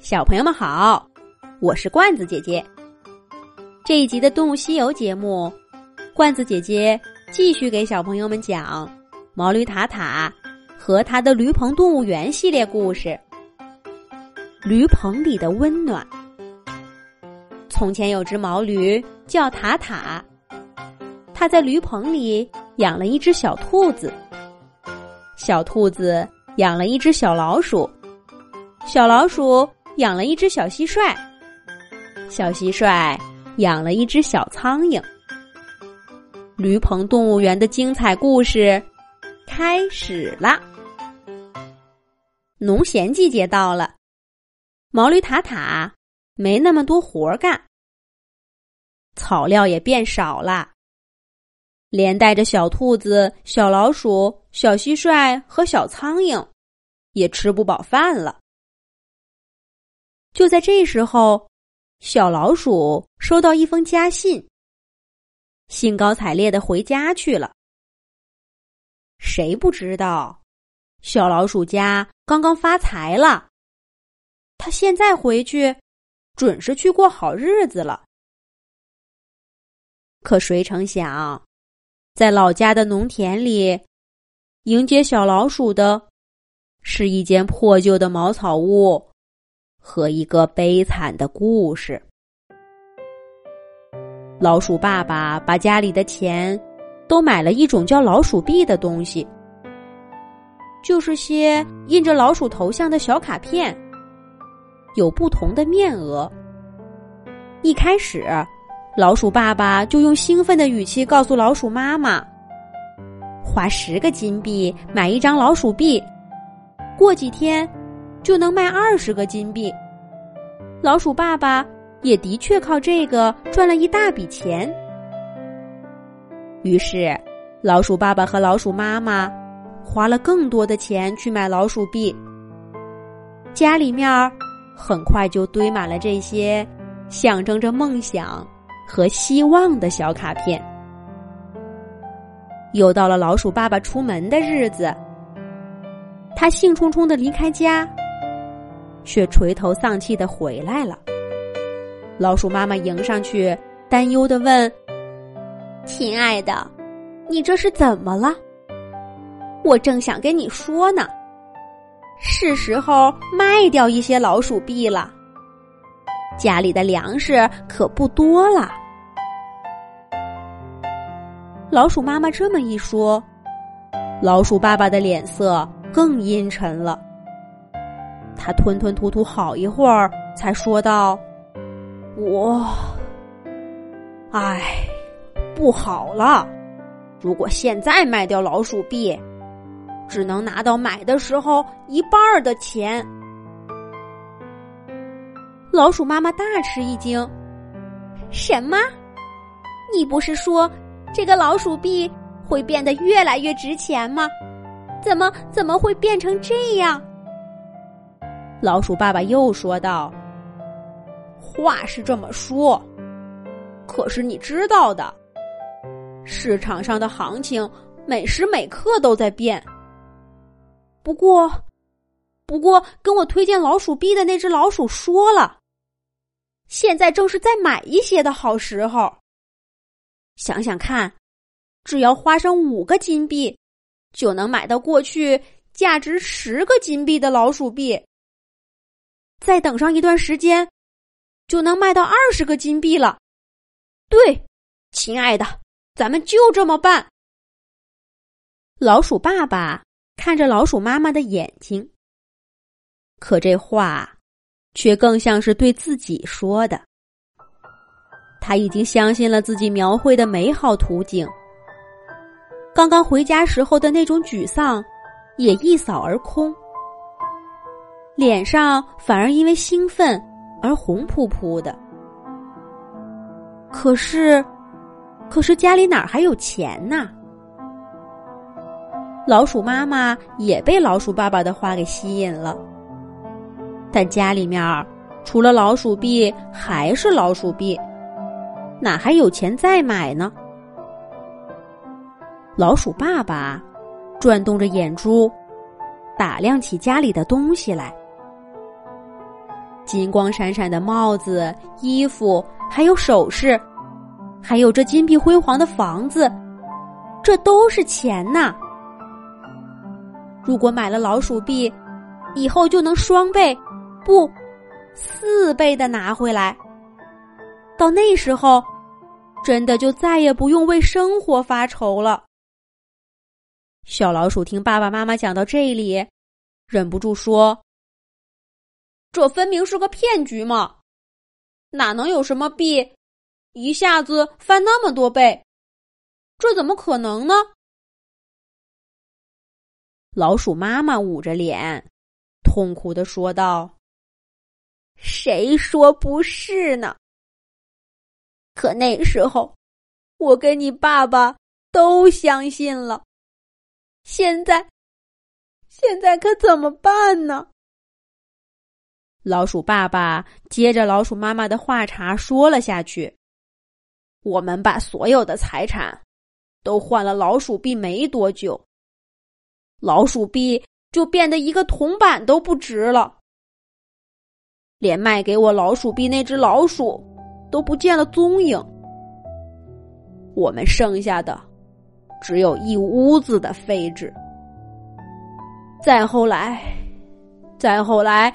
小朋友们好，我是罐子姐姐。这一集的《动物西游》节目，罐子姐姐继续给小朋友们讲毛驴塔塔和他的驴棚动物园系列故事。驴棚里的温暖。从前有只毛驴叫塔塔，它在驴棚里养了一只小兔子，小兔子养了一只小老鼠，小老鼠。养了一只小蟋蟀，小蟋蟀养了一只小苍蝇。驴棚动物园的精彩故事开始啦！农闲季节到了，毛驴塔塔没那么多活干，草料也变少了，连带着小兔子、小老鼠、小蟋蟀和小苍蝇也吃不饱饭了。就在这时候，小老鼠收到一封家信，兴高采烈的回家去了。谁不知道，小老鼠家刚刚发财了，他现在回去，准是去过好日子了。可谁成想，在老家的农田里，迎接小老鼠的，是一间破旧的茅草屋。和一个悲惨的故事。老鼠爸爸把家里的钱都买了一种叫老鼠币的东西，就是些印着老鼠头像的小卡片，有不同的面额。一开始，老鼠爸爸就用兴奋的语气告诉老鼠妈妈：“花十个金币买一张老鼠币，过几天。”就能卖二十个金币。老鼠爸爸也的确靠这个赚了一大笔钱。于是，老鼠爸爸和老鼠妈妈花了更多的钱去买老鼠币。家里面很快就堆满了这些象征着梦想和希望的小卡片。又到了老鼠爸爸出门的日子，他兴冲冲的离开家。却垂头丧气的回来了。老鼠妈妈迎上去，担忧的问：“亲爱的，你这是怎么了？我正想跟你说呢，是时候卖掉一些老鼠币了。家里的粮食可不多了。”老鼠妈妈这么一说，老鼠爸爸的脸色更阴沉了。他吞吞吐吐好一会儿，才说道：“我，唉，不好了！如果现在卖掉老鼠币，只能拿到买的时候一半的钱。”老鼠妈妈大吃一惊：“什么？你不是说这个老鼠币会变得越来越值钱吗？怎么怎么会变成这样？”老鼠爸爸又说道：“话是这么说，可是你知道的，市场上的行情每时每刻都在变。不过，不过跟我推荐老鼠币的那只老鼠说了，现在正是再买一些的好时候。想想看，只要花上五个金币，就能买到过去价值十个金币的老鼠币。”再等上一段时间，就能卖到二十个金币了。对，亲爱的，咱们就这么办。老鼠爸爸看着老鼠妈妈的眼睛，可这话却更像是对自己说的。他已经相信了自己描绘的美好图景，刚刚回家时候的那种沮丧也一扫而空。脸上反而因为兴奋而红扑扑的。可是，可是家里哪还有钱呢？老鼠妈妈也被老鼠爸爸的话给吸引了，但家里面除了老鼠币还是老鼠币，哪还有钱再买呢？老鼠爸爸转动着眼珠，打量起家里的东西来。金光闪闪的帽子、衣服，还有首饰，还有这金碧辉煌的房子，这都是钱呐！如果买了老鼠币，以后就能双倍，不，四倍的拿回来。到那时候，真的就再也不用为生活发愁了。小老鼠听爸爸妈妈讲到这里，忍不住说：“这分明是个骗局嘛！哪能有什么币一下子翻那么多倍？这怎么可能呢？”老鼠妈妈捂着脸，痛苦的说道：“谁说不是呢？可那时候，我跟你爸爸都相信了。现在，现在可怎么办呢？”老鼠爸爸接着老鼠妈妈的话茬说了下去：“我们把所有的财产都换了老鼠币，没多久。”老鼠币就变得一个铜板都不值了，连卖给我老鼠币那只老鼠都不见了踪影。我们剩下的只有一屋子的废纸。再后来，再后来，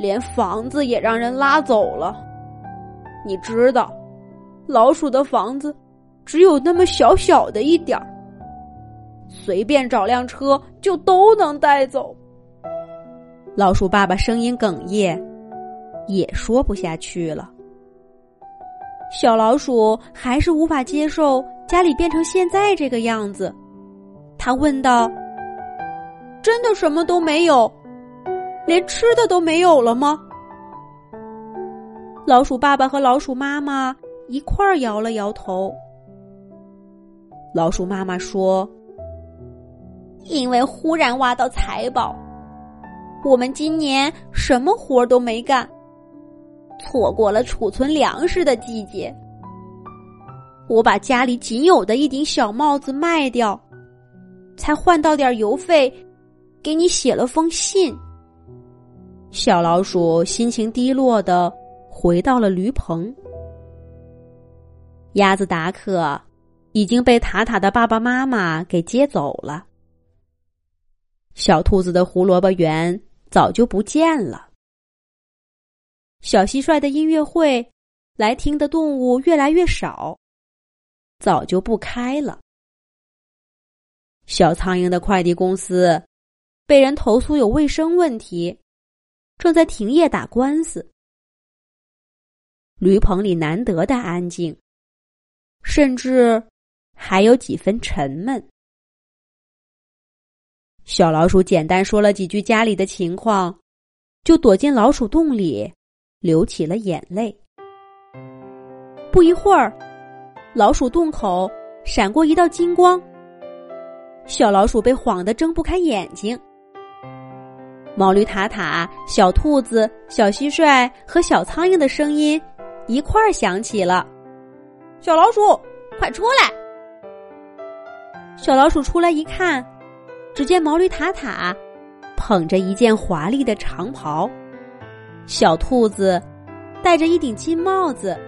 连房子也让人拉走了。你知道，老鼠的房子只有那么小小的一点儿。随便找辆车就都能带走。老鼠爸爸声音哽咽，也说不下去了。小老鼠还是无法接受家里变成现在这个样子，他问道：“真的什么都没有，连吃的都没有了吗？”老鼠爸爸和老鼠妈妈一块儿摇了摇头。老鼠妈妈说。因为忽然挖到财宝，我们今年什么活都没干，错过了储存粮食的季节。我把家里仅有的一顶小帽子卖掉，才换到点邮费，给你写了封信。小老鼠心情低落的回到了驴棚。鸭子达克已经被塔塔的爸爸妈妈给接走了。小兔子的胡萝卜园早就不见了。小蟋蟀的音乐会，来听的动物越来越少，早就不开了。小苍蝇的快递公司被人投诉有卫生问题，正在停业打官司。驴棚里难得的安静，甚至还有几分沉闷。小老鼠简单说了几句家里的情况，就躲进老鼠洞里，流起了眼泪。不一会儿，老鼠洞口闪过一道金光，小老鼠被晃得睁不开眼睛。毛驴塔塔、小兔子、小蟋蟀和小苍蝇的声音一块儿响起了：“小老鼠，快出来！”小老鼠出来一看。只见毛驴塔塔捧着一件华丽的长袍，小兔子戴着一顶金帽子。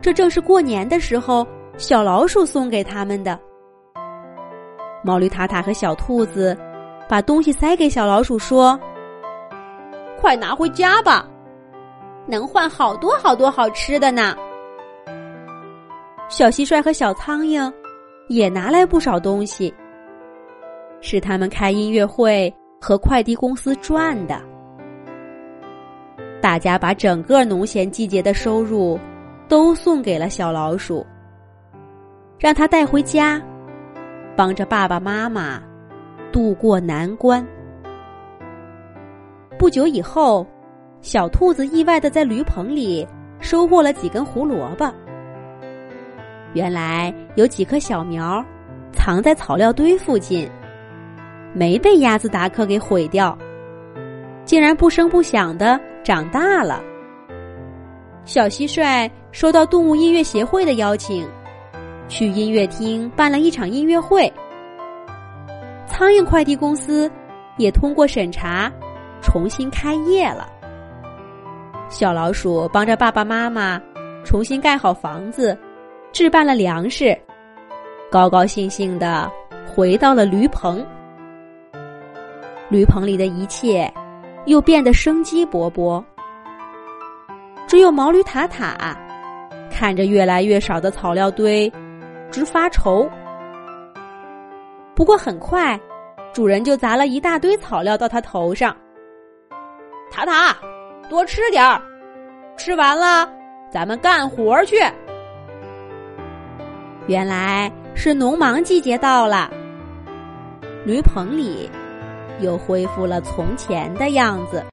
这正是过年的时候小老鼠送给他们的。毛驴塔塔和小兔子把东西塞给小老鼠，说：“快拿回家吧，能换好多好多好吃的呢。”小蟋蟀和小苍蝇也拿来不少东西。是他们开音乐会和快递公司赚的。大家把整个农闲季节的收入都送给了小老鼠，让他带回家，帮着爸爸妈妈渡过难关。不久以后，小兔子意外的在驴棚里收获了几根胡萝卜。原来有几棵小苗藏在草料堆附近。没被鸭子达克给毁掉，竟然不声不响的长大了。小蟋蟀收到动物音乐协会的邀请，去音乐厅办了一场音乐会。苍蝇快递公司也通过审查，重新开业了。小老鼠帮着爸爸妈妈重新盖好房子，置办了粮食，高高兴兴的回到了驴棚。驴棚里的一切又变得生机勃勃，只有毛驴塔塔看着越来越少的草料堆，直发愁。不过很快，主人就砸了一大堆草料到他头上。塔塔，多吃点儿，吃完了咱们干活去。原来是农忙季节到了，驴棚里又恢复了从前的样子。